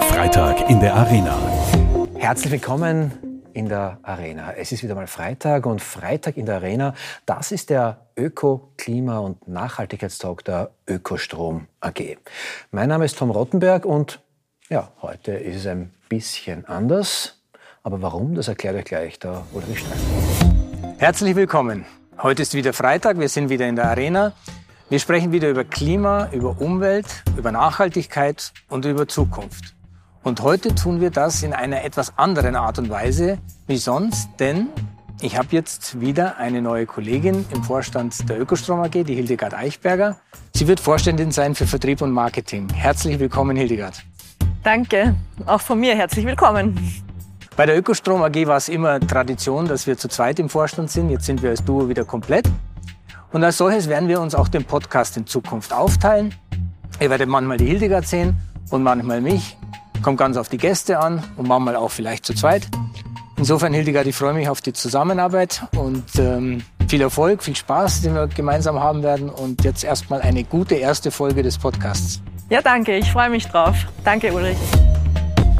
Freitag in der Arena. Herzlich willkommen in der Arena. Es ist wieder mal Freitag und Freitag in der Arena, das ist der Öko-, Klima- und Nachhaltigkeitstalk der Ökostrom AG. Mein Name ist Tom Rottenberg und ja, heute ist es ein bisschen anders. Aber warum, das erklärt euch gleich der Ulrich Stein. Herzlich willkommen. Heute ist wieder Freitag, wir sind wieder in der Arena. Wir sprechen wieder über Klima, über Umwelt, über Nachhaltigkeit und über Zukunft. Und heute tun wir das in einer etwas anderen Art und Weise wie sonst, denn ich habe jetzt wieder eine neue Kollegin im Vorstand der Ökostrom AG, die Hildegard Eichberger. Sie wird Vorständin sein für Vertrieb und Marketing. Herzlich willkommen, Hildegard. Danke, auch von mir herzlich willkommen. Bei der Ökostrom AG war es immer Tradition, dass wir zu zweit im Vorstand sind. Jetzt sind wir als Duo wieder komplett. Und als solches werden wir uns auch den Podcast in Zukunft aufteilen. Ihr werdet manchmal die Hildegard sehen und manchmal mich. Kommt ganz auf die Gäste an und manchmal auch vielleicht zu zweit. Insofern, Hildegard, ich freue mich auf die Zusammenarbeit und ähm, viel Erfolg, viel Spaß, den wir gemeinsam haben werden. Und jetzt erstmal eine gute erste Folge des Podcasts. Ja, danke, ich freue mich drauf. Danke, Ulrich.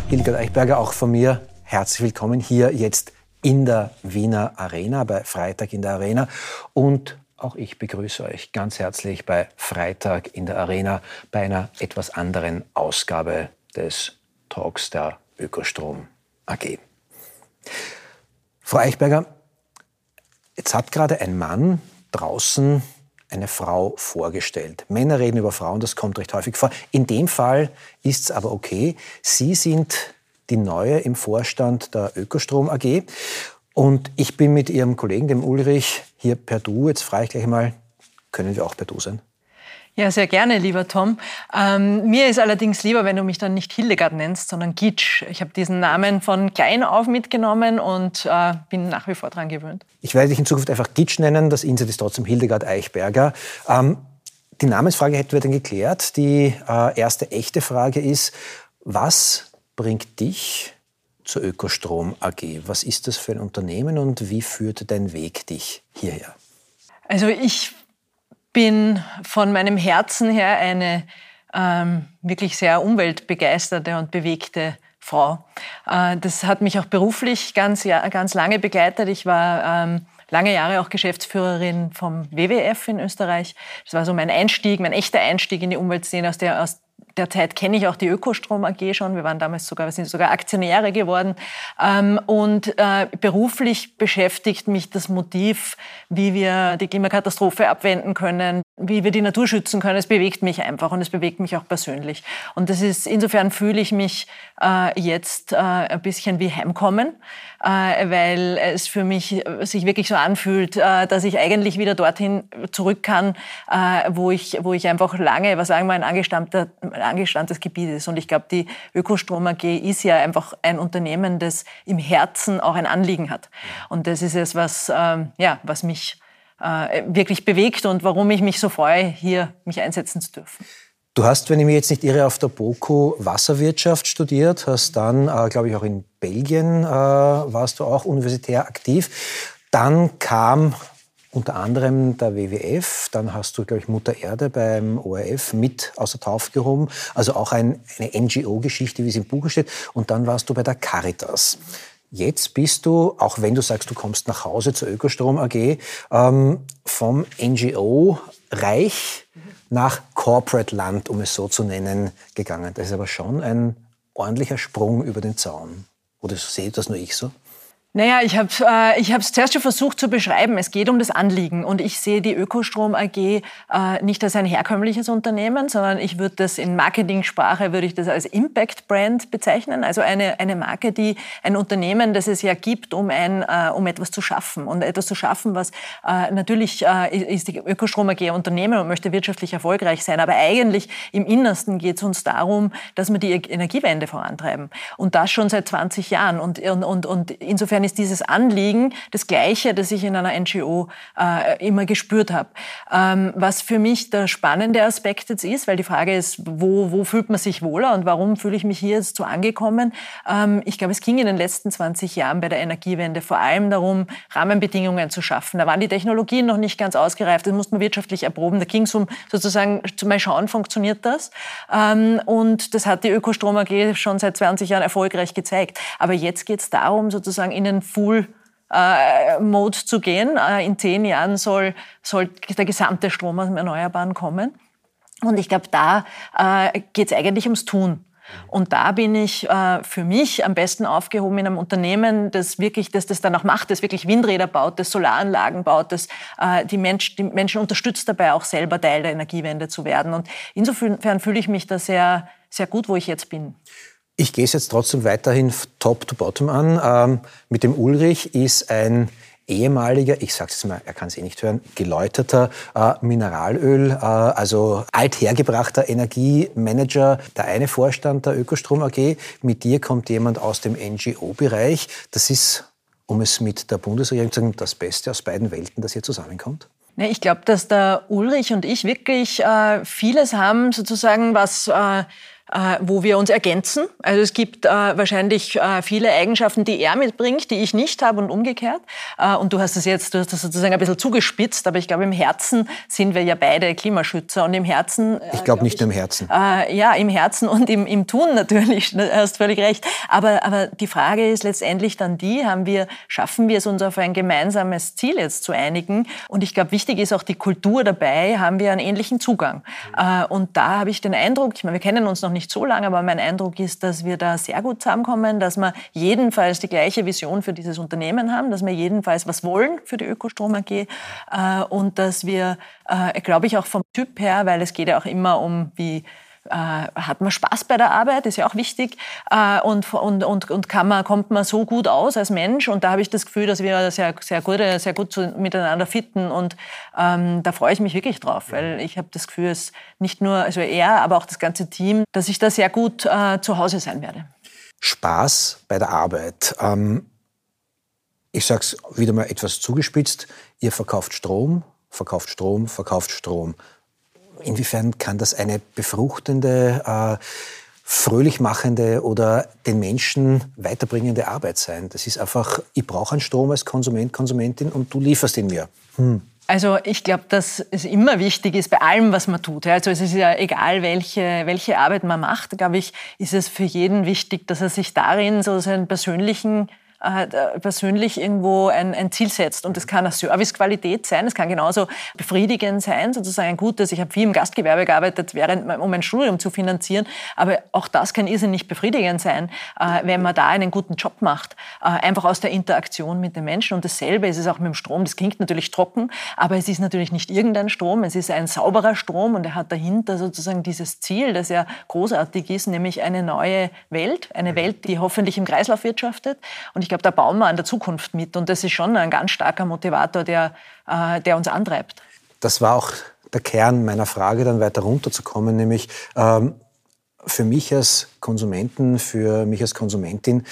Hildegard Eichberger, auch von mir herzlich willkommen hier jetzt in der Wiener Arena, bei Freitag in der Arena. Und auch ich begrüße euch ganz herzlich bei Freitag in der Arena bei einer etwas anderen Ausgabe des Talks der Ökostrom AG. Frau Eichberger, jetzt hat gerade ein Mann draußen eine Frau vorgestellt. Männer reden über Frauen, das kommt recht häufig vor. In dem Fall ist es aber okay. Sie sind die Neue im Vorstand der Ökostrom AG. Und ich bin mit Ihrem Kollegen, dem Ulrich, hier per Du. Jetzt frage ich gleich mal, können wir auch per Du sein? Ja, sehr gerne, lieber Tom. Ähm, mir ist allerdings lieber, wenn du mich dann nicht Hildegard nennst, sondern Gitsch. Ich habe diesen Namen von klein auf mitgenommen und äh, bin nach wie vor daran gewöhnt. Ich werde dich in Zukunft einfach Gitsch nennen. Das Insel ist trotzdem Hildegard Eichberger. Ähm, die Namensfrage hätten wir dann geklärt. Die äh, erste echte Frage ist, was bringt dich zur Ökostrom AG. Was ist das für ein Unternehmen und wie führt dein Weg dich hierher? Also ich bin von meinem Herzen her eine ähm, wirklich sehr umweltbegeisterte und bewegte Frau. Äh, das hat mich auch beruflich ganz, ja, ganz lange begleitet. Ich war ähm, lange Jahre auch Geschäftsführerin vom WWF in Österreich. Das war so mein Einstieg, mein echter Einstieg in die Umweltszene, aus der, aus Derzeit kenne ich auch die Ökostrom AG schon. Wir waren damals sogar, wir sind sogar Aktionäre geworden. Ähm, und äh, beruflich beschäftigt mich das Motiv, wie wir die Klimakatastrophe abwenden können, wie wir die Natur schützen können. Es bewegt mich einfach und es bewegt mich auch persönlich. Und das ist, insofern fühle ich mich äh, jetzt äh, ein bisschen wie Heimkommen, weil es für mich sich wirklich so anfühlt, dass ich eigentlich wieder dorthin zurück kann, wo ich, wo ich einfach lange, was sagen wir, ein angestammter angestammtes Gebiet ist. Und ich glaube, die Ökostrom AG ist ja einfach ein Unternehmen, das im Herzen auch ein Anliegen hat. Und das ist es, was, ähm, ja, was mich äh, wirklich bewegt und warum ich mich so freue, hier mich einsetzen zu dürfen. Du hast, wenn ich mich jetzt nicht irre, auf der BOKU Wasserwirtschaft studiert, hast dann, äh, glaube ich, auch in Belgien äh, warst du auch universitär aktiv. Dann kam unter anderem der WWF, dann hast du, glaube ich, Mutter Erde beim ORF mit aus der Taufe gehoben, also auch ein, eine NGO-Geschichte, wie es im Buch steht, und dann warst du bei der Caritas. Jetzt bist du, auch wenn du sagst, du kommst nach Hause zur Ökostrom AG, ähm, vom NGO-Reich nach Corporate-Land, um es so zu nennen, gegangen. Das ist aber schon ein ordentlicher Sprung über den Zaun. Oder sehe das nur ich so? Naja, ich habe äh, ich es zuerst schon versucht zu beschreiben. Es geht um das Anliegen. Und ich sehe die Ökostrom AG äh, nicht als ein herkömmliches Unternehmen, sondern ich würde das in Marketingsprache würde ich das als Impact Brand bezeichnen, also eine eine Marke, die ein Unternehmen, das es ja gibt, um ein äh, um etwas zu schaffen. Und etwas zu schaffen, was äh, natürlich äh, ist die Ökostrom AG ein Unternehmen und möchte wirtschaftlich erfolgreich sein, aber eigentlich im Innersten geht es uns darum, dass wir die Energiewende vorantreiben. Und das schon seit 20 Jahren. Und und und insofern ist dieses Anliegen das gleiche, das ich in einer NGO äh, immer gespürt habe. Ähm, was für mich der spannende Aspekt jetzt ist, weil die Frage ist, wo, wo fühlt man sich wohler und warum fühle ich mich hier jetzt so angekommen? Ähm, ich glaube, es ging in den letzten 20 Jahren bei der Energiewende vor allem darum, Rahmenbedingungen zu schaffen. Da waren die Technologien noch nicht ganz ausgereift, das musste man wirtschaftlich erproben. Da ging es um sozusagen zu mal schauen, funktioniert das? Ähm, und das hat die Ökostrom AG schon seit 20 Jahren erfolgreich gezeigt. Aber jetzt geht es darum, sozusagen in den Full äh, Mode zu gehen. Äh, in zehn Jahren soll, soll der gesamte Strom aus dem Erneuerbaren kommen. Und ich glaube, da äh, geht es eigentlich ums Tun. Und da bin ich äh, für mich am besten aufgehoben in einem Unternehmen, das wirklich, das das dann auch macht, das wirklich Windräder baut, das Solaranlagen baut, das äh, die, Mensch, die Menschen unterstützt dabei auch selber Teil der Energiewende zu werden. Und insofern fühle ich mich da sehr, sehr gut, wo ich jetzt bin. Ich gehe es jetzt trotzdem weiterhin top to bottom an. Ähm, mit dem Ulrich ist ein ehemaliger, ich sage es mal, er kann es eh nicht hören, geläuterter äh, Mineralöl, äh, also althergebrachter Energiemanager, der eine Vorstand der Ökostrom AG. Mit dir kommt jemand aus dem NGO-Bereich. Das ist, um es mit der Bundesregierung zu sagen, das Beste aus beiden Welten, das hier zusammenkommt? Ich glaube, dass der Ulrich und ich wirklich äh, vieles haben, sozusagen, was äh, wo wir uns ergänzen. Also es gibt äh, wahrscheinlich äh, viele Eigenschaften, die er mitbringt, die ich nicht habe und umgekehrt. Äh, und du hast das jetzt, du hast das sozusagen ein bisschen zugespitzt, aber ich glaube, im Herzen sind wir ja beide Klimaschützer und im Herzen. Äh, ich glaube nicht nur im Herzen. Äh, ja, im Herzen und im, im Tun natürlich, du hast völlig recht. Aber, aber die Frage ist letztendlich dann die, haben wir, schaffen wir es uns auf ein gemeinsames Ziel jetzt zu einigen? Und ich glaube, wichtig ist auch die Kultur dabei, haben wir einen ähnlichen Zugang. und da habe ich den Eindruck, ich meine, wir kennen uns noch nicht so lange, aber mein Eindruck ist, dass wir da sehr gut zusammenkommen, dass wir jedenfalls die gleiche Vision für dieses Unternehmen haben, dass wir jedenfalls was wollen für die Ökostrom AG äh, und dass wir, äh, glaube ich, auch vom Typ her, weil es geht ja auch immer um, wie hat man Spaß bei der Arbeit, ist ja auch wichtig. Äh, und, und, und, und kann man, kommt man so gut aus als Mensch. Und da habe ich das Gefühl, dass wir sehr, sehr gut, sehr gut zu, miteinander fitten. Und ähm, da freue ich mich wirklich drauf, weil ich habe das Gefühl, es nicht nur also er, aber auch das ganze Team, dass ich da sehr gut äh, zu Hause sein werde. Spaß bei der Arbeit. Ähm, ich sage es wieder mal etwas zugespitzt. Ihr verkauft Strom, verkauft Strom, verkauft Strom. Inwiefern kann das eine befruchtende, äh, fröhlich machende oder den Menschen weiterbringende Arbeit sein? Das ist einfach, ich brauche einen Strom als Konsument, Konsumentin und du lieferst ihn mir. Hm. Also ich glaube, dass es immer wichtig ist bei allem, was man tut. Also es ist ja egal, welche, welche Arbeit man macht, glaube ich, ist es für jeden wichtig, dass er sich darin so seinen persönlichen äh, persönlich irgendwo ein, ein, Ziel setzt. Und das kann eine Servicequalität sein, es kann genauso befriedigend sein, sozusagen ein gutes. Ich habe viel im Gastgewerbe gearbeitet, während, um mein Studium zu finanzieren. Aber auch das kann irrsinnig befriedigend sein, äh, wenn man da einen guten Job macht. Äh, einfach aus der Interaktion mit den Menschen. Und dasselbe ist es auch mit dem Strom. Das klingt natürlich trocken, aber es ist natürlich nicht irgendein Strom. Es ist ein sauberer Strom und er hat dahinter sozusagen dieses Ziel, das ja großartig ist, nämlich eine neue Welt. Eine Welt, die hoffentlich im Kreislauf wirtschaftet. Und ich glaube, da bauen wir an der Zukunft mit. Und das ist schon ein ganz starker Motivator, der, äh, der uns antreibt. Das war auch der Kern meiner Frage, dann weiter runterzukommen, nämlich ähm, für mich als Konsumenten, für mich als Konsumentin,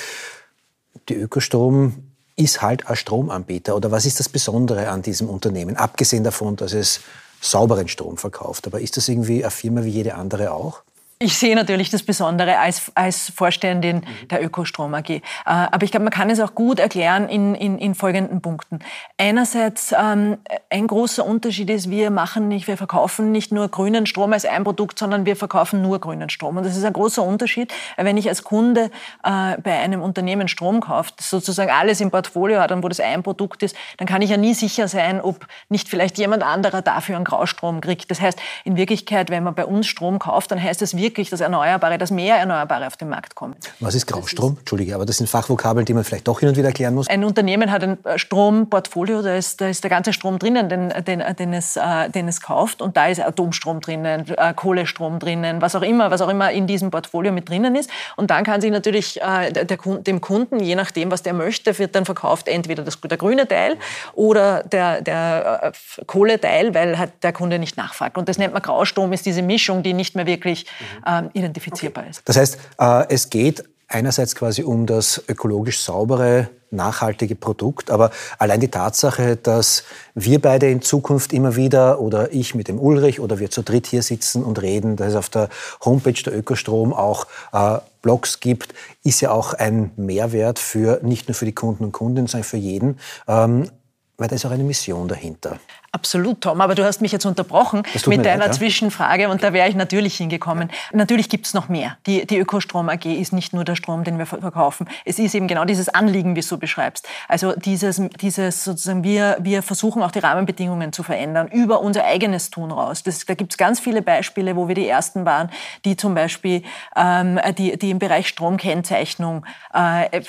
die Ökostrom ist halt ein Stromanbieter. Oder was ist das Besondere an diesem Unternehmen? Abgesehen davon, dass es sauberen Strom verkauft. Aber ist das irgendwie eine Firma wie jede andere auch? Ich sehe natürlich das Besondere als, als Vorständin mhm. der Ökostrom AG. Äh, aber ich glaube, man kann es auch gut erklären in, in, in folgenden Punkten. Einerseits, ähm, ein großer Unterschied ist, wir machen nicht, wir verkaufen nicht nur grünen Strom als ein Produkt, sondern wir verkaufen nur grünen Strom. Und das ist ein großer Unterschied. Wenn ich als Kunde äh, bei einem Unternehmen Strom kaufe, das sozusagen alles im Portfolio hat und wo das ein Produkt ist, dann kann ich ja nie sicher sein, ob nicht vielleicht jemand anderer dafür einen Graustrom kriegt. Das heißt, in Wirklichkeit, wenn man bei uns Strom kauft, dann heißt es wirklich, dass Erneuerbare, dass mehr Erneuerbare auf den Markt kommen. Was ist Graustrom? Entschuldige, aber das sind Fachvokabeln, die man vielleicht doch hin und wieder erklären muss. Ein Unternehmen hat ein Stromportfolio, da ist, da ist der ganze Strom drinnen, den, den, den, es, äh, den es kauft. Und da ist Atomstrom drinnen, äh, Kohlestrom drinnen, was auch immer, was auch immer in diesem Portfolio mit drinnen ist. Und dann kann sich natürlich äh, der, dem Kunden, je nachdem, was der möchte, wird dann verkauft entweder das, der grüne Teil oder der, der äh, Kohleteil, weil halt der Kunde nicht nachfragt. Und das nennt man Graustrom, ist diese Mischung, die nicht mehr wirklich äh, identifizierbar okay. ist. Das heißt, äh, es geht einerseits quasi um das ökologisch saubere, nachhaltige Produkt, aber allein die Tatsache, dass wir beide in Zukunft immer wieder oder ich mit dem Ulrich oder wir zu dritt hier sitzen und reden, dass es auf der Homepage der Ökostrom auch äh, Blogs gibt, ist ja auch ein Mehrwert für nicht nur für die Kunden und Kundinnen, sondern für jeden. Ähm, weil da ist auch eine Mission dahinter. Absolut, Tom. Aber du hast mich jetzt unterbrochen mit deiner leid, ja? Zwischenfrage und da wäre ich natürlich hingekommen. Natürlich gibt es noch mehr. Die, die Ökostrom AG ist nicht nur der Strom, den wir verkaufen. Es ist eben genau dieses Anliegen, wie du beschreibst. Also dieses, dieses sozusagen, wir, wir versuchen auch die Rahmenbedingungen zu verändern über unser eigenes Tun raus. Das, da gibt es ganz viele Beispiele, wo wir die Ersten waren, die zum Beispiel ähm, die, die im Bereich Stromkennzeichnung äh,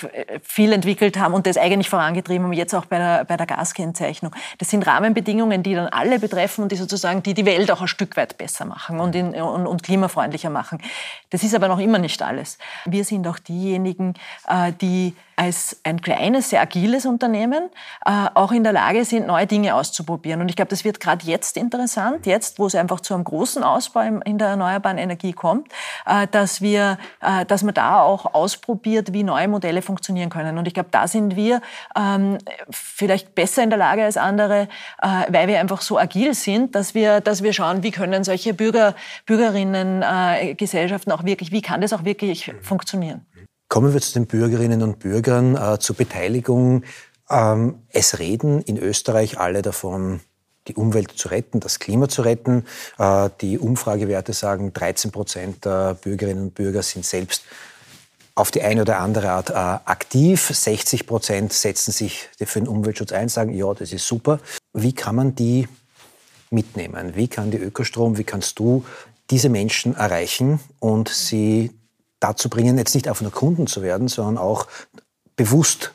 viel entwickelt haben und das eigentlich vorangetrieben haben, jetzt auch bei der, bei der Gaskennzeichnung. Das sind Rahmenbedingungen, Themen, die dann alle betreffen und die sozusagen die, die Welt auch ein Stück weit besser machen und, in, und, und klimafreundlicher machen. Das ist aber noch immer nicht alles. Wir sind auch diejenigen, äh, die als ein kleines, sehr agiles Unternehmen äh, auch in der Lage sind, neue Dinge auszuprobieren. Und ich glaube, das wird gerade jetzt interessant, jetzt, wo es einfach zu einem großen Ausbau in der erneuerbaren Energie kommt, äh, dass wir, äh, dass man da auch ausprobiert, wie neue Modelle funktionieren können. Und ich glaube, da sind wir ähm, vielleicht besser in der Lage als andere, weil wir einfach so agil sind, dass wir, dass wir schauen, wie können solche Bürger, Bürgerinnen, Gesellschaften auch wirklich, wie kann das auch wirklich funktionieren. Kommen wir zu den Bürgerinnen und Bürgern, äh, zur Beteiligung. Ähm, es reden in Österreich alle davon, die Umwelt zu retten, das Klima zu retten. Äh, die Umfragewerte sagen, 13 Prozent der Bürgerinnen und Bürger sind selbst auf die eine oder andere Art äh, aktiv. 60 Prozent setzen sich für den Umweltschutz ein, sagen, ja, das ist super. Wie kann man die mitnehmen? Wie kann die Ökostrom, wie kannst du diese Menschen erreichen und sie dazu bringen, jetzt nicht einfach nur Kunden zu werden, sondern auch bewusst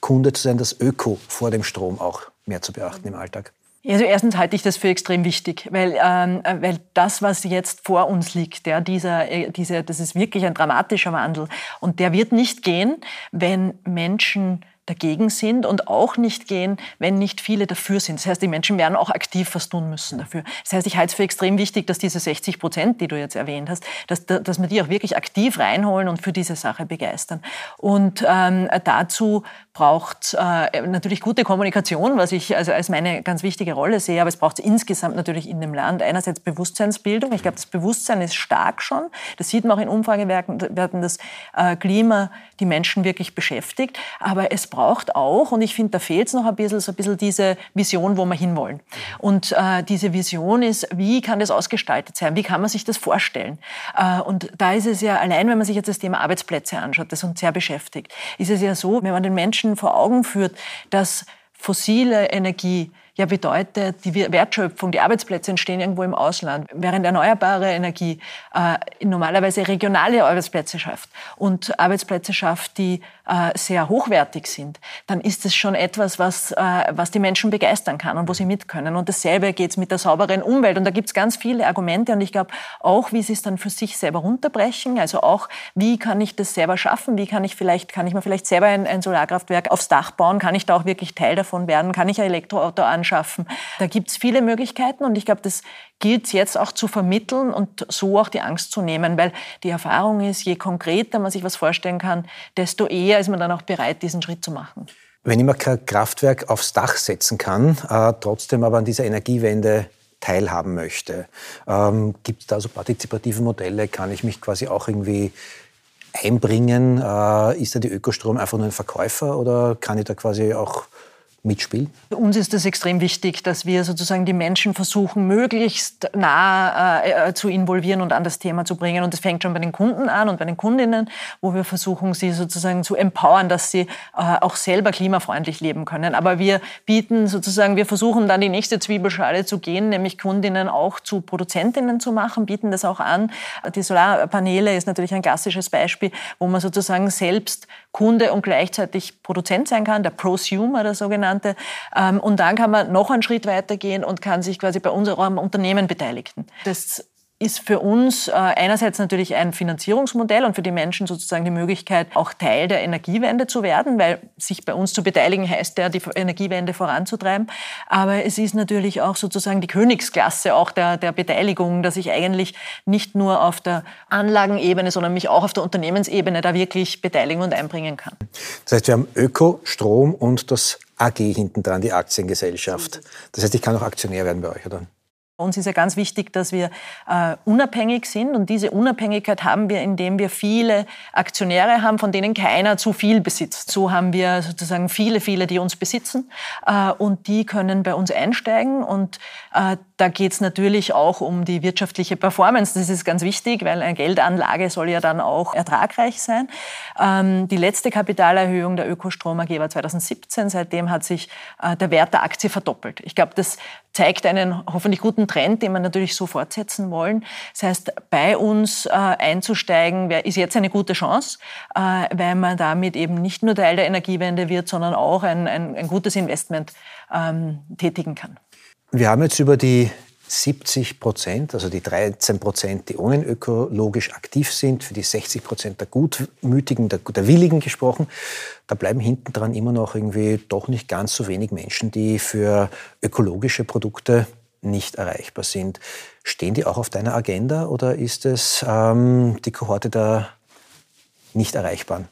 Kunde zu sein, das Öko vor dem Strom auch mehr zu beachten im Alltag? Also erstens halte ich das für extrem wichtig, weil, ähm, weil das, was jetzt vor uns liegt, ja, dieser, äh, dieser, das ist wirklich ein dramatischer Wandel. Und der wird nicht gehen, wenn Menschen dagegen sind und auch nicht gehen, wenn nicht viele dafür sind. Das heißt, die Menschen werden auch aktiv was tun müssen dafür. Das heißt, ich halte es für extrem wichtig, dass diese 60 Prozent, die du jetzt erwähnt hast, dass, dass wir die auch wirklich aktiv reinholen und für diese Sache begeistern. Und ähm, dazu braucht äh, natürlich gute Kommunikation, was ich also als meine ganz wichtige Rolle sehe, aber es braucht insgesamt natürlich in dem Land einerseits Bewusstseinsbildung. Ich glaube, das Bewusstsein ist stark schon. Das sieht man auch in Umfragewerten, dass äh, Klima die Menschen wirklich beschäftigt. Aber es braucht auch, und ich finde, da fehlt es noch ein bisschen, so ein bisschen diese Vision, wo wir hinwollen. Und äh, diese Vision ist, wie kann das ausgestaltet sein? Wie kann man sich das vorstellen? Äh, und da ist es ja, allein wenn man sich jetzt das Thema Arbeitsplätze anschaut, das uns sehr beschäftigt, ist es ja so, wenn man den Menschen Menschen vor Augen führt, dass fossile Energie ja bedeutet, die Wertschöpfung, die Arbeitsplätze entstehen irgendwo im Ausland, während erneuerbare Energie äh, normalerweise regionale Arbeitsplätze schafft und Arbeitsplätze schafft, die äh, sehr hochwertig sind, dann ist es schon etwas, was, äh, was die Menschen begeistern kann und wo sie mit können. Und dasselbe geht es mit der sauberen Umwelt. Und da gibt es ganz viele Argumente. Und ich glaube auch, wie sie es dann für sich selber runterbrechen. Also auch, wie kann ich das selber schaffen? Wie kann ich vielleicht, kann ich mir vielleicht selber ein, ein Solarkraftwerk aufs Dach bauen? Kann ich da auch wirklich Teil davon werden? Kann ich ein Elektroauto anschaffen? Da gibt es viele Möglichkeiten. Und ich glaube, das gilt jetzt auch zu vermitteln und so auch die Angst zu nehmen, weil die Erfahrung ist, je konkreter man sich was vorstellen kann, desto eher ist man dann auch bereit, diesen Schritt zu machen. Wenn ich mal kein Kraftwerk aufs Dach setzen kann, äh, trotzdem aber an dieser Energiewende teilhaben möchte, ähm, gibt es da so partizipative Modelle? Kann ich mich quasi auch irgendwie einbringen? Äh, ist da die Ökostrom einfach nur ein Verkäufer oder kann ich da quasi auch Für uns ist es extrem wichtig, dass wir sozusagen die Menschen versuchen, möglichst nah äh, äh, zu involvieren und an das Thema zu bringen. Und das fängt schon bei den Kunden an und bei den Kundinnen, wo wir versuchen, sie sozusagen zu empowern, dass sie äh, auch selber klimafreundlich leben können. Aber wir bieten sozusagen, wir versuchen dann die nächste Zwiebelschale zu gehen, nämlich Kundinnen auch zu Produzentinnen zu machen, bieten das auch an. Die Solarpaneele ist natürlich ein klassisches Beispiel, wo man sozusagen selbst Kunde und gleichzeitig Produzent sein kann, der Prosumer, der sogenannte. Ähm, und dann kann man noch einen Schritt weiter gehen und kann sich quasi bei unserem Unternehmen beteiligen. Das ist für uns äh, einerseits natürlich ein Finanzierungsmodell und für die Menschen sozusagen die Möglichkeit, auch Teil der Energiewende zu werden, weil sich bei uns zu beteiligen heißt ja, die Energiewende voranzutreiben. Aber es ist natürlich auch sozusagen die Königsklasse auch der, der Beteiligung, dass ich eigentlich nicht nur auf der Anlagenebene, sondern mich auch auf der Unternehmensebene da wirklich beteiligen und einbringen kann. Das heißt, wir haben Öko, Strom und das AG hinten dran, die Aktiengesellschaft. Das heißt, ich kann auch Aktionär werden bei euch, oder? Uns ist ja ganz wichtig, dass wir äh, unabhängig sind. Und diese Unabhängigkeit haben wir, indem wir viele Aktionäre haben, von denen keiner zu viel besitzt. So haben wir sozusagen viele, viele, die uns besitzen. Äh, und die können bei uns einsteigen. Und äh, da geht es natürlich auch um die wirtschaftliche Performance. Das ist ganz wichtig, weil eine Geldanlage soll ja dann auch ertragreich sein. Ähm, die letzte Kapitalerhöhung der Ökostrom AG war 2017. Seitdem hat sich äh, der Wert der Aktie verdoppelt. Ich glaube, das zeigt einen hoffentlich guten Trend, den wir natürlich so fortsetzen wollen. Das heißt, bei uns äh, einzusteigen ist jetzt eine gute Chance, weil man damit eben nicht nur Teil der Energiewende wird, sondern auch ein, ein, ein gutes Investment ähm, tätigen kann. Wir haben jetzt über die 70 Prozent, also die 13 Prozent, die unökologisch aktiv sind, für die 60 Prozent der Gutmütigen, der, der Willigen gesprochen. Da bleiben hinten dran immer noch irgendwie doch nicht ganz so wenig Menschen, die für ökologische Produkte nicht erreichbar sind. Stehen die auch auf deiner Agenda oder ist es ähm, die Kohorte der nicht Erreichbaren?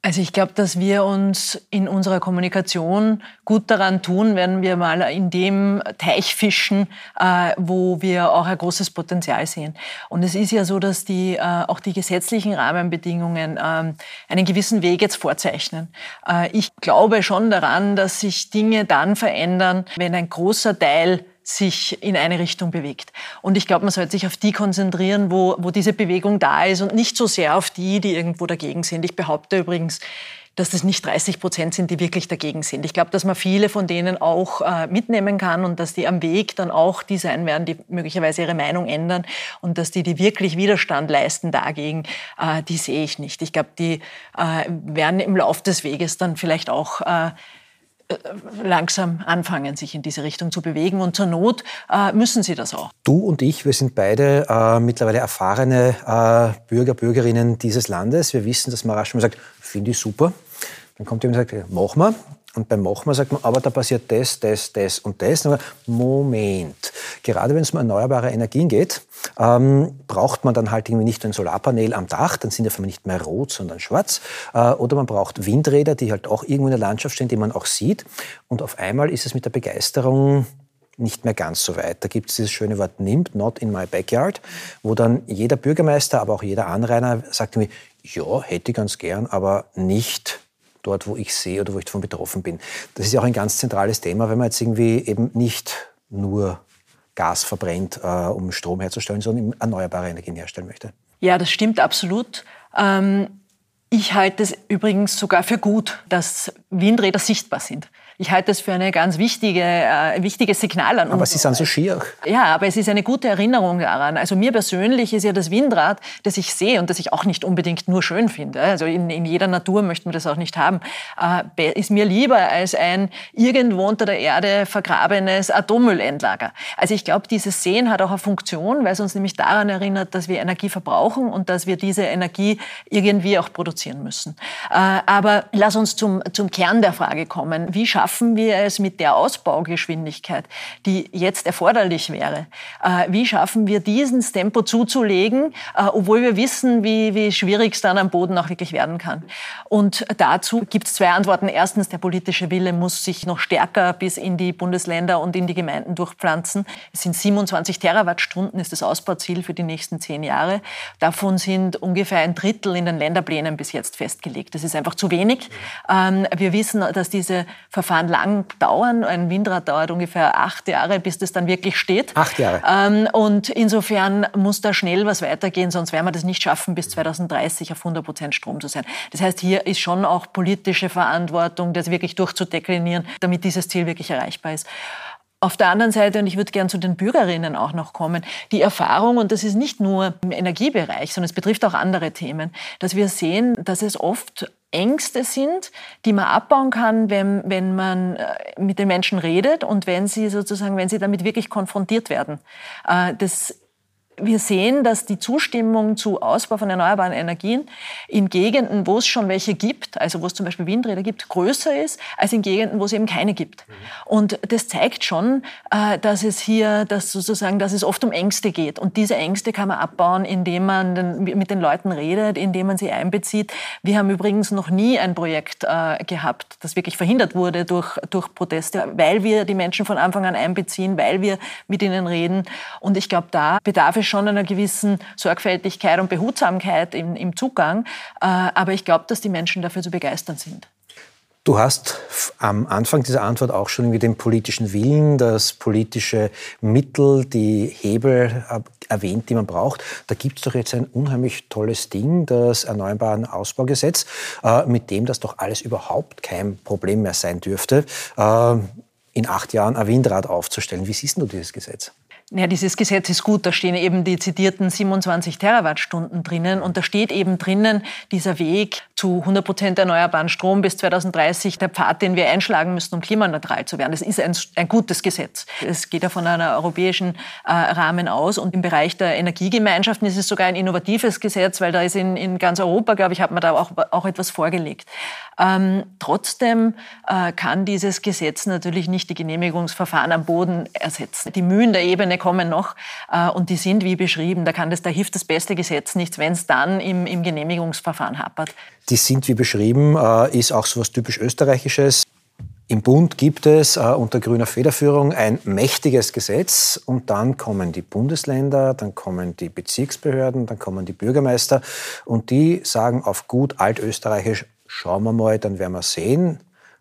Also ich glaube, dass wir uns in unserer Kommunikation gut daran tun, wenn wir mal in dem Teich fischen, äh, wo wir auch ein großes Potenzial sehen. Und es ist ja so, dass die, äh, auch die gesetzlichen Rahmenbedingungen äh, einen gewissen Weg jetzt vorzeichnen. Äh, ich glaube schon daran, dass sich Dinge dann verändern, wenn ein großer Teil sich in eine Richtung bewegt. Und ich glaube, man sollte sich auf die konzentrieren, wo, wo diese Bewegung da ist und nicht so sehr auf die, die irgendwo dagegen sind. Ich behaupte übrigens, dass das nicht 30 Prozent sind, die wirklich dagegen sind. Ich glaube, dass man viele von denen auch äh, mitnehmen kann und dass die am Weg dann auch die sein werden, die möglicherweise ihre Meinung ändern und dass die, die wirklich Widerstand leisten dagegen, äh, die sehe ich nicht. Ich glaube, die äh, werden im Lauf des Weges dann vielleicht auch äh, langsam anfangen, sich in diese Richtung zu bewegen. Und zur Not äh, müssen sie das auch. Du und ich, wir sind beide äh, mittlerweile erfahrene äh, Bürger, Bürgerinnen dieses Landes. Wir wissen, dass man rasch mal sagt, finde ich super. Dann kommt jemand und sagt, mach mal. Und beim Machen sagt man, aber da passiert das, das, das und das. Aber Moment. Gerade wenn es um erneuerbare Energien geht, ähm, braucht man dann halt irgendwie nicht ein Solarpanel am Dach, dann sind die nicht mehr rot, sondern schwarz. Äh, oder man braucht Windräder, die halt auch irgendwo in der Landschaft stehen, die man auch sieht. Und auf einmal ist es mit der Begeisterung nicht mehr ganz so weit. Da gibt es dieses schöne Wort NIMT, not in my backyard, wo dann jeder Bürgermeister, aber auch jeder Anrainer sagt irgendwie, ja, hätte ich ganz gern, aber nicht dort, wo ich sehe oder wo ich davon betroffen bin. Das ist ja auch ein ganz zentrales Thema, wenn man jetzt irgendwie eben nicht nur Gas verbrennt, äh, um Strom herzustellen, sondern erneuerbare Energien herstellen möchte. Ja, das stimmt absolut. Ähm, ich halte es übrigens sogar für gut, dass Windräder sichtbar sind. Ich halte das für eine ganz wichtige, äh, wichtiges Signal an uns. Aber Sie sind so schier. Ja, aber es ist eine gute Erinnerung daran. Also mir persönlich ist ja das Windrad, das ich sehe und das ich auch nicht unbedingt nur schön finde. Also in, in jeder Natur möchten wir das auch nicht haben. Äh, ist mir lieber als ein irgendwo unter der Erde vergrabenes Atommüllendlager. Also ich glaube, dieses Sehen hat auch eine Funktion, weil es uns nämlich daran erinnert, dass wir Energie verbrauchen und dass wir diese Energie irgendwie auch produzieren müssen. Äh, aber lass uns zum, zum Kern der Frage kommen. Wie schaffen schaffen wir es mit der Ausbaugeschwindigkeit, die jetzt erforderlich wäre? Äh, wie schaffen wir dieses Tempo zuzulegen, äh, obwohl wir wissen, wie, wie schwierig es dann am Boden auch wirklich werden kann? Und dazu gibt es zwei Antworten. Erstens, der politische Wille muss sich noch stärker bis in die Bundesländer und in die Gemeinden durchpflanzen. Es sind 27 Terawattstunden, ist das Ausbauziel für die nächsten zehn Jahre. Davon sind ungefähr ein Drittel in den Länderplänen bis jetzt festgelegt. Das ist einfach zu wenig. Ähm, wir wissen, dass diese Verfahren Verfahren lang dauern. Ein Windrad dauert ungefähr acht Jahre, bis das dann wirklich steht. Acht Jahre. Ähm, und insofern muss da schnell was weitergehen, sonst werden wir das nicht schaffen, bis 2030 auf 100 Prozent Strom zu sein. Das heißt, hier ist schon auch politische Verantwortung, das wirklich durchzudeklinieren, damit dieses Ziel wirklich erreichbar ist. Auf der anderen Seite, und ich würde gern zu den Bürgerinnen auch noch kommen, die Erfahrung, und das ist nicht nur im Energiebereich, sondern es betrifft auch andere Themen, dass wir sehen, dass es oft Ängste sind, die man abbauen kann, wenn, wenn man äh, mit den Menschen redet und wenn sie sozusagen, wenn sie damit wirklich konfrontiert werden. Äh, das wir sehen, dass die Zustimmung zu Ausbau von erneuerbaren Energien in Gegenden, wo es schon welche gibt, also wo es zum Beispiel Windräder gibt, größer ist als in Gegenden, wo es eben keine gibt. Mhm. Und das zeigt schon, äh, dass es hier, dass sozusagen, dass es oft um Ängste geht. Und diese Ängste kann man abbauen, indem man mit den Leuten redet, indem man sie einbezieht. Wir haben übrigens noch nie ein Projekt äh, gehabt, das wirklich verhindert wurde durch, durch Proteste, weil wir die Menschen von Anfang an einbeziehen, weil wir mit ihnen reden. Und ich glaube, da bedarf es schon einer gewissen Sorgfältigkeit und Behutsamkeit im, im Zugang. Äh, aber ich glaube, dass die Menschen dafür zu begeistern sind. Du hast am Anfang dieser Antwort auch schon irgendwie den politischen Willen, das politische Mittel, die Hebel erwähnt, die man braucht. Da gibt es doch jetzt ein unheimlich tolles Ding, das Erneuerbaren Ausbaugesetz, äh, mit dem das doch alles überhaupt kein Problem mehr sein dürfte, äh, in acht Jahren ein Windrad aufzustellen. Wie siehst du dieses Gesetz? Ja, dieses Gesetz ist gut. Da stehen eben die zitierten 27 Terawattstunden drinnen. Und da steht eben drinnen dieser Weg zu 100 Prozent erneuerbaren Strom bis 2030, der Pfad, den wir einschlagen müssen, um klimaneutral zu werden. Das ist ein, ein gutes Gesetz. Es geht ja von einem europäischen äh, Rahmen aus. Und im Bereich der Energiegemeinschaften ist es sogar ein innovatives Gesetz, weil da ist in, in ganz Europa, glaube ich, hat man da auch, auch etwas vorgelegt. Ähm, trotzdem äh, kann dieses Gesetz natürlich nicht die Genehmigungsverfahren am Boden ersetzen. Die Mühen der Ebene kommen noch äh, und die sind wie beschrieben. Da, kann das, da hilft das beste Gesetz nichts, wenn es dann im, im Genehmigungsverfahren hapert. Die sind wie beschrieben, äh, ist auch so was typisch Österreichisches. Im Bund gibt es äh, unter grüner Federführung ein mächtiges Gesetz und dann kommen die Bundesländer, dann kommen die Bezirksbehörden, dann kommen die Bürgermeister und die sagen auf gut altösterreichisch, schauen wir mal, dann werden wir sehen,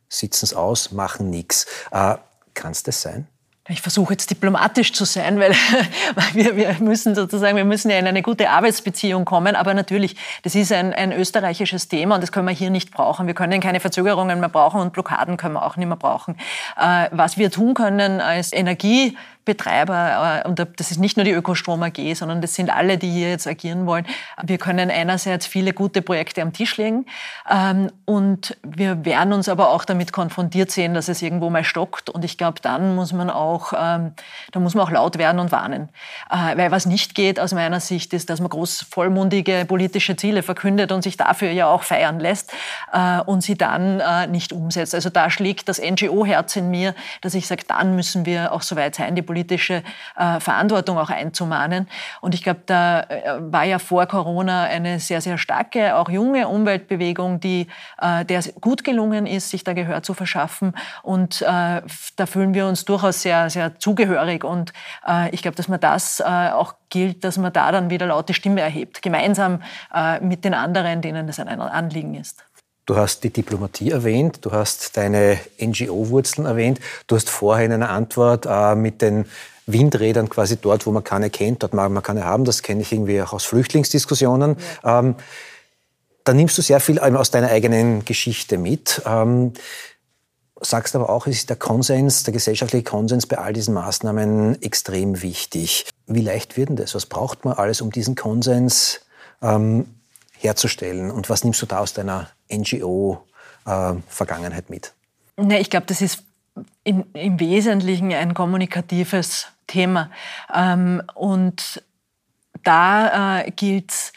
sitzen es aus, machen nichts. Äh, Kann es das sein? Ich versuche jetzt diplomatisch zu sein, weil, wir, wir, müssen sozusagen, wir müssen ja in eine gute Arbeitsbeziehung kommen. Aber natürlich, das ist ein, ein österreichisches Thema und das können wir hier nicht brauchen. Wir können keine Verzögerungen mehr brauchen und Blockaden können wir auch nicht mehr brauchen. Äh, was wir tun können als Energie Betreiber, äh, und das ist nicht nur die Ökostrom AG, sondern das sind alle, die hier jetzt agieren wollen. Wir können einerseits viele gute Projekte am Tisch legen ähm, und wir werden uns aber auch damit konfrontiert sehen, dass es irgendwo mal stockt. Und ich glaube, dann muss man auch, ähm, da muss man auch laut werden und warnen. Äh, weil was nicht geht aus meiner Sicht ist, dass man groß vollmundige politische Ziele verkündet und sich dafür ja auch feiern lässt äh, und sie dann nicht umsetzt. Also da schlägt das NGO-Herz in mir, dass ich sage, dann müssen wir auch so weit sein, die politische äh, Verantwortung auch einzumahnen. Und ich glaube, da äh, war ja vor Corona eine sehr, sehr starke, auch junge Umweltbewegung, die äh, der gut gelungen ist, sich da Gehör zu verschaffen. Und äh, da fühlen wir uns durchaus sehr, sehr zugehörig. Und äh, ich glaube, dass man das äh, auch gilt, dass man da dann wieder laute Stimme erhebt, gemeinsam mit den anderen, denen das ein Anliegen ist. Du hast die Diplomatie erwähnt, du hast deine NGO-Wurzeln erwähnt, du hast vorher in einer Antwort äh, mit den Windrädern quasi dort, wo man keine kennt, dort mag man keine haben, das kenne ich irgendwie auch aus Flüchtlingsdiskussionen. Ja. Ähm, da nimmst du sehr viel aus deiner eigenen Geschichte mit. Ähm, sagst aber auch, es ist der Konsens, der gesellschaftliche Konsens bei all diesen Maßnahmen extrem wichtig. Wie leicht wird denn das? Was braucht man alles, um diesen Konsens ähm, herzustellen? Und was nimmst du da aus deiner NGO-Vergangenheit äh, mit? Nee, ich glaube, das ist in, im Wesentlichen ein kommunikatives Thema. Ähm, und da äh, gilt es,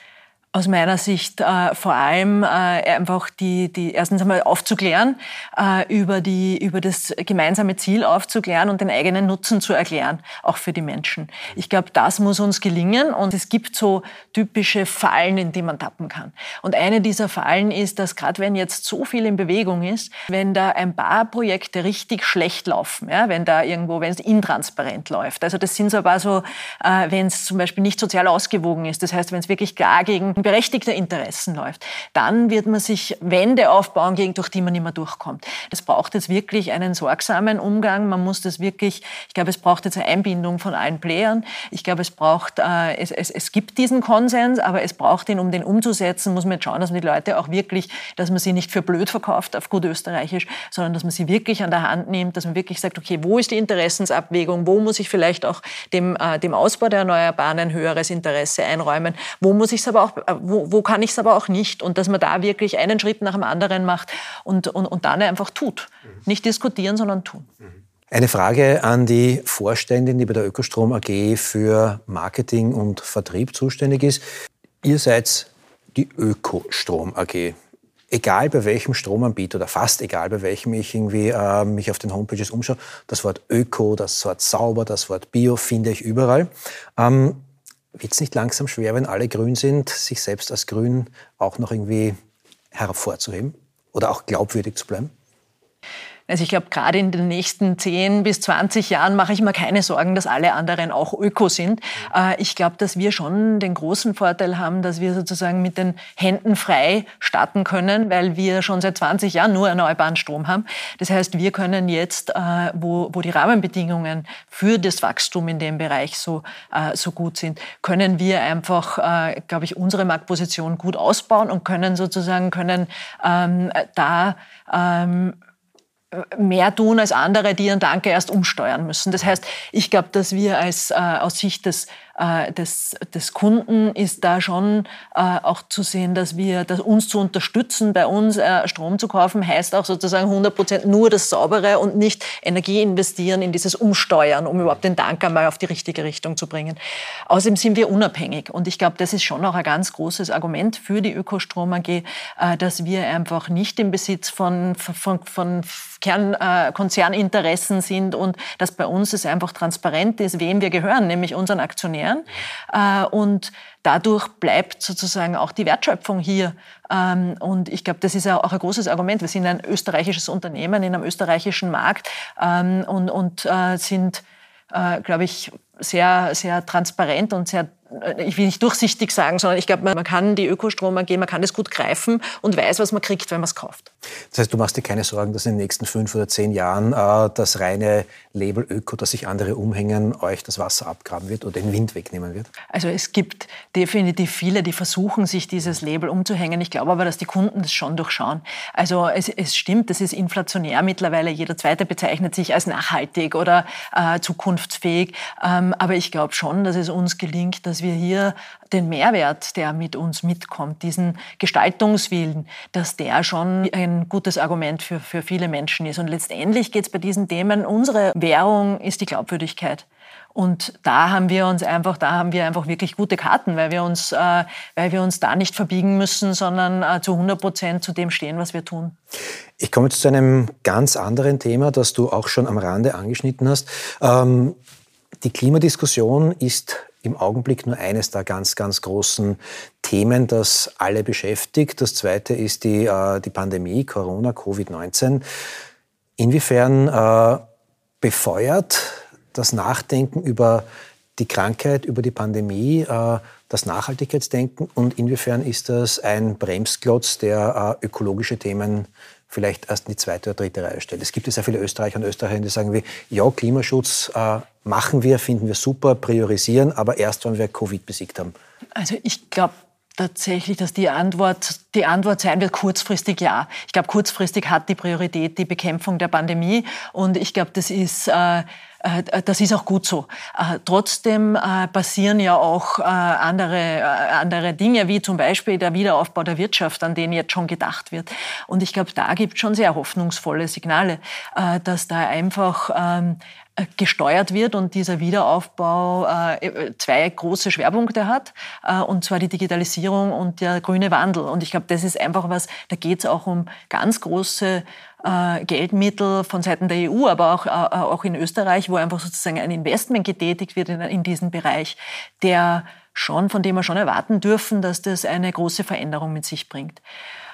aus meiner Sicht äh, vor allem äh, einfach die, die erstens einmal aufzuklären, äh, über, die, über das gemeinsame Ziel aufzuklären und den eigenen Nutzen zu erklären, auch für die Menschen. Ich glaube, das muss uns gelingen und es gibt so typische Fallen, in die man tappen kann. Und eine dieser Fallen ist, dass gerade wenn jetzt so viel in Bewegung ist, wenn da ein paar Projekte richtig schlecht laufen, ja, wenn da irgendwo, wenn es intransparent läuft. Also das sind so ein paar so, äh, wenn es zum Beispiel nicht sozial ausgewogen ist, das heißt, wenn es wirklich klar gegen berechtigte Interessen läuft, dann wird man sich Wände aufbauen, gegen durch die man nicht mehr durchkommt. Das braucht jetzt wirklich einen sorgsamen Umgang. Man muss das wirklich, ich glaube, es braucht jetzt eine Einbindung von allen Playern. Ich glaube, es braucht, äh, es, es, es gibt diesen Konsens, aber es braucht ihn, um den umzusetzen, muss man jetzt schauen, dass man die Leute auch wirklich, dass man sie nicht für blöd verkauft, auf gut österreichisch, sondern dass man sie wirklich an der Hand nimmt, dass man wirklich sagt, okay, wo ist die Interessensabwägung, wo muss ich vielleicht auch dem, äh, dem Ausbau der Erneuerbaren ein höheres Interesse einräumen, wo muss ich es aber auch wo, wo kann ich es aber auch nicht? Und dass man da wirklich einen Schritt nach dem anderen macht und, und, und dann einfach tut. Mhm. Nicht diskutieren, sondern tun. Mhm. Eine Frage an die Vorständin, die bei der Ökostrom AG für Marketing und Vertrieb zuständig ist. Ihr seid die Ökostrom AG. Egal bei welchem Stromanbieter oder fast egal bei welchem ich irgendwie äh, mich auf den Homepages umschaue, das Wort Öko, das Wort sauber, das Wort Bio finde ich überall. Ähm, Wird es nicht langsam schwer, wenn alle grün sind, sich selbst als grün auch noch irgendwie hervorzuheben oder auch glaubwürdig zu bleiben? Also ich glaube, gerade in den nächsten 10 bis 20 Jahren mache ich mir keine Sorgen, dass alle anderen auch öko sind. Äh, ich glaube, dass wir schon den großen Vorteil haben, dass wir sozusagen mit den Händen frei starten können, weil wir schon seit 20 Jahren nur erneuerbaren Strom haben. Das heißt, wir können jetzt, äh, wo, wo die Rahmenbedingungen für das Wachstum in dem Bereich so, äh, so gut sind, können wir einfach, glaube ich, unsere Marktposition gut ausbauen und können sozusagen, können ähm, da ähm, mehr tun als andere, die ihren Danke erst umsteuern müssen. Das heißt, ich glaube, dass wir als, äh, aus Sicht des äh, des, des Kunden ist da schon äh, auch zu sehen, dass wir, dass uns zu unterstützen, bei uns äh, Strom zu kaufen, heißt auch sozusagen 100 Prozent nur das Saubere und nicht Energie investieren in dieses Umsteuern, um überhaupt den Dank einmal auf die richtige Richtung zu bringen. Außerdem sind wir unabhängig und ich glaube, das ist schon auch ein ganz großes Argument für die Ökostrom AG, äh, dass wir einfach nicht im Besitz von, von, von Kernkonzerninteressen sind und dass bei uns es einfach transparent ist, wem wir gehören, nämlich unseren Aktionären ernähren. Äh, und dadurch bleibt sozusagen auch die Wertschöpfung hier. Ähm, und ich glaube, das ist auch ein großes Argument. Wir sind ein österreichisches Unternehmen in einem österreichischen Markt ähm, und, und äh, sind, äh, glaube ich, sehr, sehr transparent und sehr ich will nicht durchsichtig sagen, sondern ich glaube, man kann die Ökostrom AG, man kann das gut greifen und weiß, was man kriegt, wenn man es kauft. Das heißt, du machst dir keine Sorgen, dass in den nächsten fünf oder zehn Jahren äh, das reine Label Öko, das sich andere umhängen, euch das Wasser abgraben wird oder den Wind wegnehmen wird? Also es gibt definitiv viele, die versuchen, sich dieses Label umzuhängen. Ich glaube aber, dass die Kunden das schon durchschauen. Also es, es stimmt, das ist inflationär mittlerweile. Jeder Zweite bezeichnet sich als nachhaltig oder äh, zukunftsfähig. Ähm, aber ich glaube schon, dass es uns gelingt, dass wir hier den Mehrwert, der mit uns mitkommt, diesen Gestaltungswillen, dass der schon ein gutes Argument für, für viele Menschen ist. Und letztendlich geht es bei diesen Themen, unsere Währung ist die Glaubwürdigkeit. Und da haben wir uns einfach, da haben wir einfach wirklich gute Karten, weil wir uns, äh, weil wir uns da nicht verbiegen müssen, sondern äh, zu 100 Prozent zu dem stehen, was wir tun. Ich komme jetzt zu einem ganz anderen Thema, das du auch schon am Rande angeschnitten hast. Ähm, die Klimadiskussion ist im Augenblick nur eines der ganz, ganz großen Themen, das alle beschäftigt. Das zweite ist die, äh, die Pandemie, Corona, Covid-19. Inwiefern äh, befeuert das Nachdenken über die Krankheit, über die Pandemie, äh, das Nachhaltigkeitsdenken und inwiefern ist das ein Bremsklotz, der äh, ökologische Themen vielleicht erst in die zweite oder dritte Reihe stellt. Es gibt ja sehr viele Österreicher und Österreicherinnen, die sagen wie, ja, Klimaschutz äh, machen wir, finden wir super, priorisieren, aber erst, wenn wir Covid besiegt haben. Also ich glaube tatsächlich, dass die Antwort, die Antwort sein wird kurzfristig ja. Ich glaube, kurzfristig hat die Priorität die Bekämpfung der Pandemie und ich glaube, das ist äh, das ist auch gut so. Äh, trotzdem äh, passieren ja auch andere, andere Dinge, wie zum Beispiel der Wiederaufbau der Wirtschaft, an den jetzt schon gedacht wird. Und ich glaube, da gibt es schon sehr hoffnungsvolle Signale, dass da einfach ähm, gesteuert wird und dieser Wiederaufbau zwei große Schwerpunkte hat, und zwar die Digitalisierung und der grüne Wandel. Und ich glaube, das ist einfach was, da geht es auch um ganz große äh, Geldmittel von Seiten der EU, aber auch, äh, auch in Österreich, wo einfach sozusagen ein Investment getätigt wird in, in diesen Bereich, der schon, von dem wir schon erwarten dürfen, dass das eine große Veränderung mit sich bringt.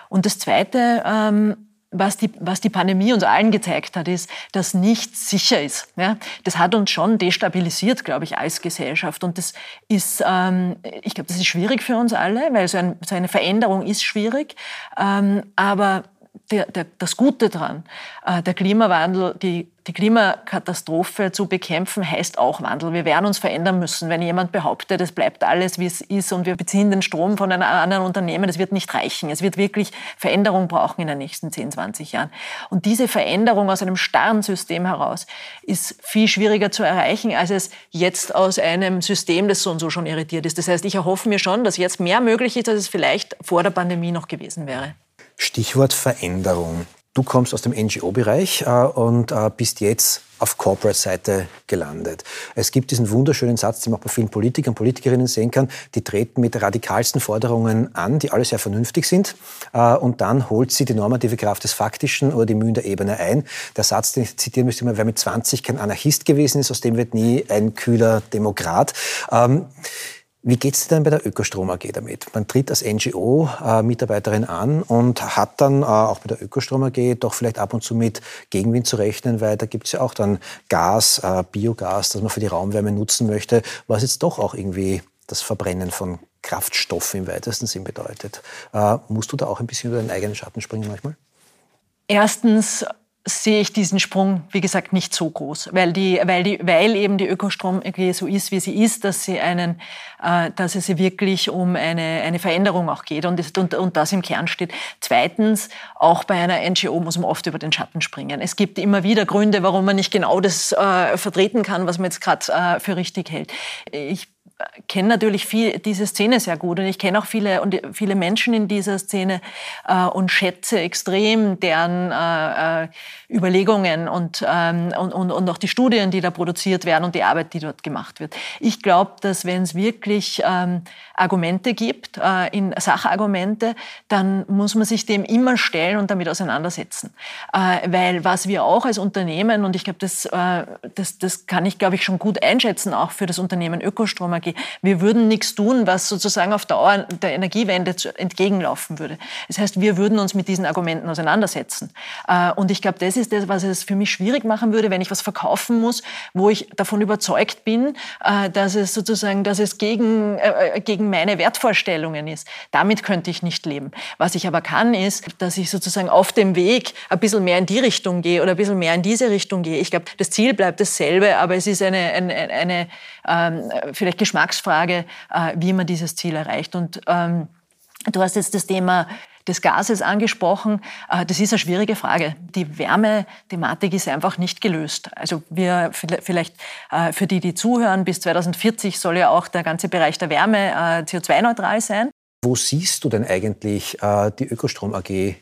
Und das Zweite, ähm, was die, was die Pandemie uns allen gezeigt hat, ist, dass nichts sicher ist. Ja? Das hat uns schon destabilisiert, glaube ich, als Gesellschaft. Und das ist, ähm, ich glaube, das ist schwierig für uns alle, weil so, ein, so eine Veränderung ist schwierig. Ähm, aber der, der, das Gute dran. Äh, der Klimawandel, die, die Klimakatastrophe zu bekämpfen, heißt auch Wandel. Wir werden uns verändern müssen. Wenn jemand behauptet, es bleibt alles, wie es ist und wir beziehen den Strom von einem anderen Unternehmen, das wird nicht reichen. Es wird wirklich Veränderung brauchen in den nächsten 10, 20 Jahren. Und diese Veränderung aus einem starren System heraus ist viel schwieriger zu erreichen, als es jetzt aus einem System, das so und so schon irritiert ist. Das heißt, ich erhoffe mir schon, dass jetzt mehr möglich ist, als es vielleicht vor der Pandemie noch gewesen wäre. Stichwort Veränderung. Du kommst aus dem NGO-Bereich äh, und äh, bist jetzt auf Corporate-Seite gelandet. Es gibt diesen wunderschönen Satz, den man auch bei vielen Politikern und Politikerinnen sehen kann, die treten mit radikalsten Forderungen an, die alle sehr vernünftig sind. Äh, und dann holt sie die normative Kraft des Faktischen oder die Mühen der Ebene ein. Der Satz, den ich zitieren müsste, wer mit 20 kein Anarchist gewesen ist, aus dem wird nie ein kühler Demokrat. Ähm, wie geht es denn bei der Ökostrom AG damit? Man tritt als NGO-Mitarbeiterin äh, an und hat dann äh, auch bei der Ökostrom AG doch vielleicht ab und zu mit Gegenwind zu rechnen, weil da gibt es ja auch dann Gas, äh, Biogas, das man für die Raumwärme nutzen möchte, was jetzt doch auch irgendwie das Verbrennen von Kraftstoffen im weitesten Sinn bedeutet. Äh, musst du da auch ein bisschen über deinen eigenen Schatten springen manchmal? Erstens sehe ich diesen Sprung, wie gesagt, nicht so groß, weil, die, weil, die, weil eben die Ökostrom AG so ist, wie sie ist, dass, sie einen, äh, dass es wirklich um eine, eine Veränderung auch geht und, und, und das im Kern steht. Zweitens, auch bei einer NGO muss man oft über den Schatten springen. Es gibt immer wieder Gründe, warum man nicht genau das äh, vertreten kann, was man jetzt gerade äh, für richtig hält. Ich kenne natürlich viel, diese Szene sehr gut und ich kenne auch viele, und viele Menschen in dieser Szene äh, und schätze extrem deren äh, äh Überlegungen und, ähm, und, und, und auch die Studien, die da produziert werden und die Arbeit, die dort gemacht wird. Ich glaube, dass wenn es wirklich ähm, Argumente gibt, äh, in Sachargumente, dann muss man sich dem immer stellen und damit auseinandersetzen. Äh, weil was wir auch als Unternehmen, und ich glaube, das, äh, das, das kann ich, glaube ich, schon gut einschätzen, auch für das Unternehmen Ökostrom AG, wir würden nichts tun, was sozusagen auf Dauer der Energiewende entgegenlaufen würde. Das heißt, wir würden uns mit diesen Argumenten auseinandersetzen. Äh, und ich glaube, das ist das, was es für mich schwierig machen würde, wenn ich was verkaufen muss, wo ich davon überzeugt bin, äh, dass es sozusagen, dass es gegen, äh, gegen meine Wertvorstellungen ist. Damit könnte ich nicht leben. Was ich aber kann, ist, dass ich sozusagen auf dem Weg ein bisschen mehr in die Richtung gehe oder ein bisschen mehr in diese Richtung gehe. Ich glaube, das Ziel bleibt dasselbe, aber es ist eine, eine, eine ähm, vielleicht Geschmacksfrage, wie man dieses Ziel erreicht. Und ähm, du hast jetzt das Thema des Gases angesprochen. Äh, das ist eine schwierige Frage. Die Wärmethematik ist einfach nicht gelöst. Also wir vielleicht äh, für die, die zuhören, bis 2040 soll ja auch der ganze Bereich der Wärme äh, CO2-neutral sein. Wo siehst du denn eigentlich die Ökostrom AG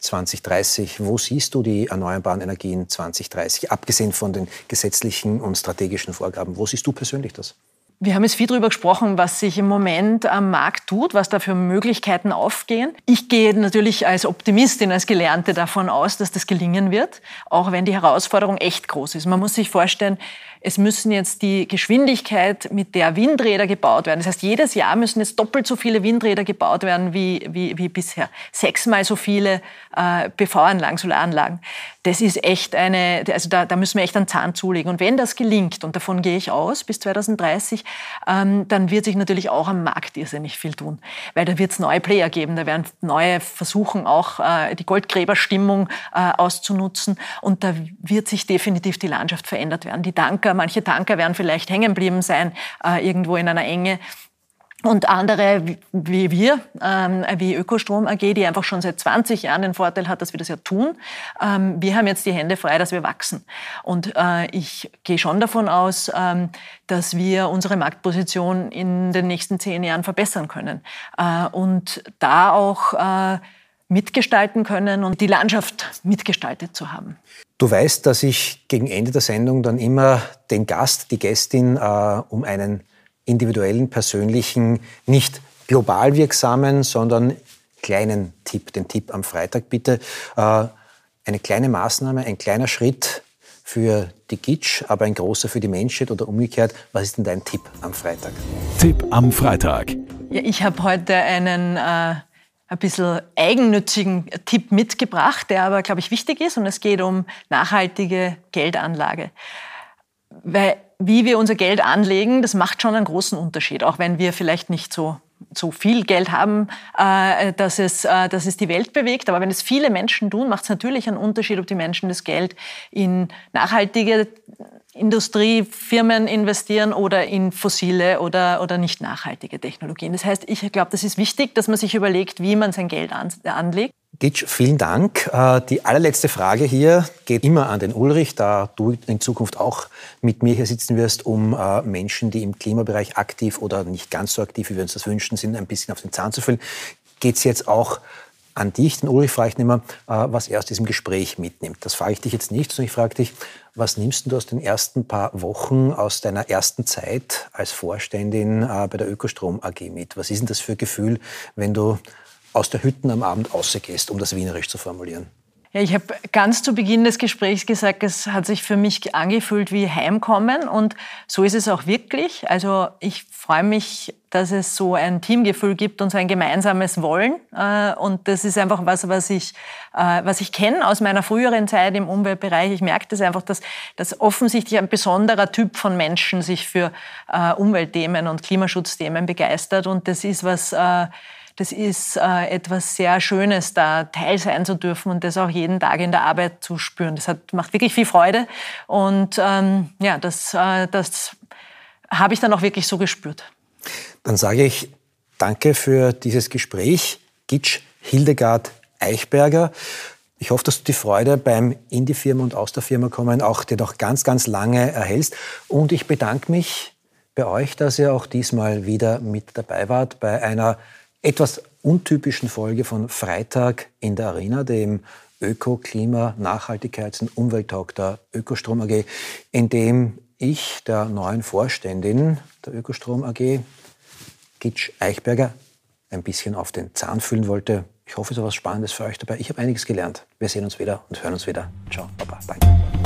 2030? Wo siehst du die erneuerbaren Energien 2030, abgesehen von den gesetzlichen und strategischen Vorgaben? Wo siehst du persönlich das? Wir haben jetzt viel darüber gesprochen, was sich im Moment am Markt tut, was da für Möglichkeiten aufgehen. Ich gehe natürlich als Optimistin, als Gelernte davon aus, dass das gelingen wird, auch wenn die Herausforderung echt groß ist. Man muss sich vorstellen, es müssen jetzt die Geschwindigkeit, mit der Windräder gebaut werden. Das heißt, jedes Jahr müssen jetzt doppelt so viele Windräder gebaut werden wie, wie, wie bisher. Sechsmal so viele äh, PV-Anlagen, Solaranlagen. Das ist echt eine, also da, da müssen wir echt einen Zahn zulegen. Und wenn das gelingt, und davon gehe ich aus, bis 2030, ähm, dann wird sich natürlich auch am Markt irrsinnig viel tun. Weil da wird es neue Player geben, da werden neue versuchen, auch äh, die Goldgräberstimmung äh, auszunutzen. Und da wird sich definitiv die Landschaft verändert werden. Die Tanker Tanker, manche Tanker werden vielleicht hängen geblieben sein, äh, irgendwo in einer Enge. Und andere wie wir, ähm, wie Ökostrom AG, die einfach schon seit 20 Jahren den Vorteil hat, dass wir das ja tun. Ähm, wir haben jetzt die Hände frei, dass wir wachsen. Und äh, ich gehe schon davon aus, ähm, dass wir unsere Marktposition in den nächsten zehn Jahren verbessern können. Äh, und da auch äh, mitgestalten können und die Landschaft mitgestaltet zu haben. Du weißt, dass ich gegen Ende der Sendung dann immer den Gast, die Gästin äh, um einen individuellen, persönlichen, nicht global wirksamen, sondern kleinen Tipp, den Tipp am Freitag bitte. Äh, eine kleine Maßnahme, ein kleiner Schritt für die Gitsch, aber ein großer für die Menschheit oder umgekehrt. Was ist denn dein Tipp am Freitag? Tipp am Freitag. Ja, ich habe heute einen äh, ein bisschen eigennützigen Tipp mitgebracht, der aber, glaube ich, wichtig ist. Und es geht um nachhaltige Geldanlage. Weil wie wir unser Geld anlegen, das macht schon einen großen Unterschied, auch wenn wir vielleicht nicht so so viel Geld haben, äh, dass, es, äh, dass es die Welt bewegt. Aber wenn es viele Menschen tun, macht es natürlich einen Unterschied, ob die Menschen das Geld in nachhaltige Industriefirmen investieren oder in fossile oder, oder nicht nachhaltige Technologien. Das heißt, ich glaube, das ist wichtig, dass man sich überlegt, wie man sein Geld an, anlegt. Gitsch, vielen Dank. Äh, die allerletzte Frage hier geht immer an den Ulrich, da du in Zukunft auch mit mir hier sitzen wirst, um äh, Menschen, die im Klimabereich aktiv oder nicht ganz so aktiv, wie wir uns das wünschen, sind, ein bisschen auf den Zahn zu füllen. Geht es jetzt auch an dich, den Ulrich, frage ich immer, äh, was er aus diesem Gespräch mitnimmt. Das frage ich dich jetzt nicht, sondern ich frage dich, was nimmst du aus den ersten paar Wochen, aus deiner ersten Zeit als Vorständin äh, bei der Ökostrom AG mit? Was ist denn das für ein Gefühl, wenn du aus der Hütten am Abend rausgehst, um das wienerisch zu formulieren? Ja, ich habe ganz zu Beginn des Gesprächs gesagt, es hat sich für mich angefühlt wie Heimkommen und so ist es auch wirklich. Also ich freue mich, dass es so ein Teamgefühl gibt und so ein gemeinsames Wollen äh, und das ist einfach was, was ich, äh, was ich kenne aus meiner früheren Zeit im Umweltbereich. Ich merke das einfach, dass, dass offensichtlich ein besonderer Typ von Menschen sich für äh, Umweltthemen und Klimaschutzthemen begeistert und das ist was das ist äh, etwas sehr Schönes, da Teil sein zu dürfen und das auch jeden Tag in der Arbeit zu spüren. Das hat, macht wirklich viel Freude und ähm, ja, das, äh, das habe ich dann auch wirklich so gespürt. Dann sage ich danke für dieses Gespräch, Gitsch Hildegard Eichberger. Ich hoffe, dass du die Freude beim in die Firma und aus der Firma kommen auch dir noch ganz, ganz lange erhältst. Und ich bedanke mich bei euch, dass ihr auch diesmal wieder mit dabei wart bei einer etwas untypischen Folge von Freitag in der Arena, dem Öko-, Klima-, Nachhaltigkeits- und Umwelttag der Ökostrom AG, in dem ich der neuen Vorständin der Ökostrom AG, Gitsch Eichberger, ein bisschen auf den Zahn fühlen wollte. Ich hoffe, es war was Spannendes für euch dabei. Ich habe einiges gelernt. Wir sehen uns wieder und hören uns wieder. Ciao, Baba, danke.